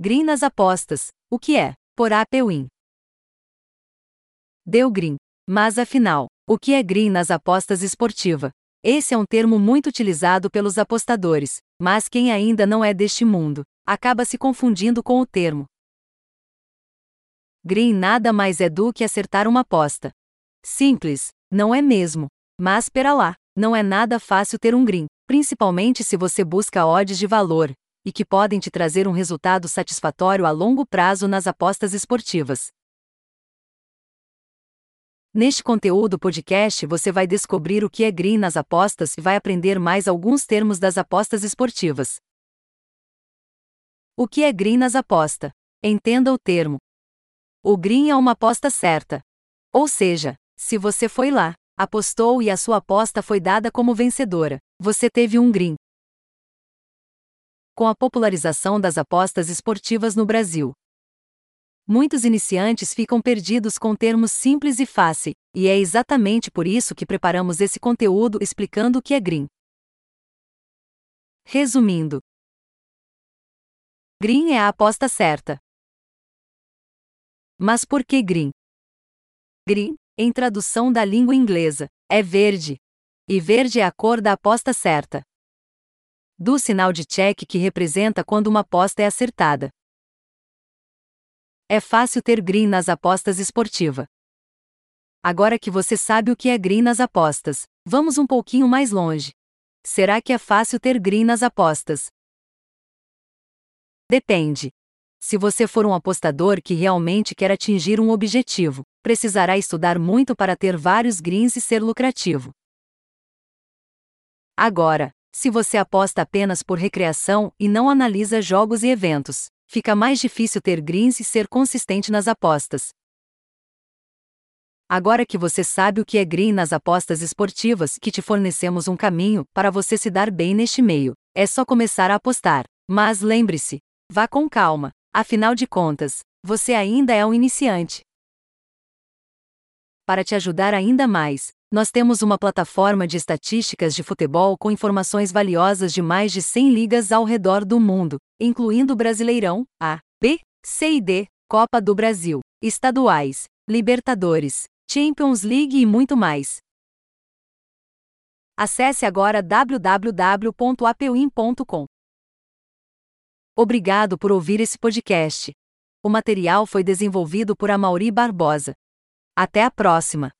Green nas apostas. O que é? Por APWin. Deu green. Mas afinal, o que é green nas apostas esportiva? Esse é um termo muito utilizado pelos apostadores, mas quem ainda não é deste mundo, acaba se confundindo com o termo. Green nada mais é do que acertar uma aposta. Simples, não é mesmo? Mas pera lá, não é nada fácil ter um green, principalmente se você busca odds de valor, e que podem te trazer um resultado satisfatório a longo prazo nas apostas esportivas. Neste conteúdo podcast você vai descobrir o que é green nas apostas e vai aprender mais alguns termos das apostas esportivas. O que é green nas apostas? Entenda o termo. O green é uma aposta certa. Ou seja, se você foi lá, apostou e a sua aposta foi dada como vencedora, você teve um green. Com a popularização das apostas esportivas no Brasil, Muitos iniciantes ficam perdidos com termos simples e fácil, e é exatamente por isso que preparamos esse conteúdo explicando o que é green. Resumindo, green é a aposta certa. Mas por que green? Green, em tradução da língua inglesa, é verde. E verde é a cor da aposta certa. Do sinal de check que representa quando uma aposta é acertada. É fácil ter green nas apostas esportiva. Agora que você sabe o que é green nas apostas, vamos um pouquinho mais longe. Será que é fácil ter green nas apostas? Depende. Se você for um apostador que realmente quer atingir um objetivo, precisará estudar muito para ter vários greens e ser lucrativo. Agora, se você aposta apenas por recreação e não analisa jogos e eventos, fica mais difícil ter greens e ser consistente nas apostas. Agora que você sabe o que é green nas apostas esportivas, que te fornecemos um caminho para você se dar bem neste meio, é só começar a apostar. Mas lembre-se, vá com calma, afinal de contas, você ainda é um iniciante. Para te ajudar ainda mais, nós temos uma plataforma de estatísticas de futebol com informações valiosas de mais de 100 ligas ao redor do mundo, incluindo Brasileirão, A, B, C e D, Copa do Brasil, estaduais, Libertadores, Champions League e muito mais. Acesse agora www.apewin.com. Obrigado por ouvir esse podcast. O material foi desenvolvido por Amauri Barbosa. Até a próxima!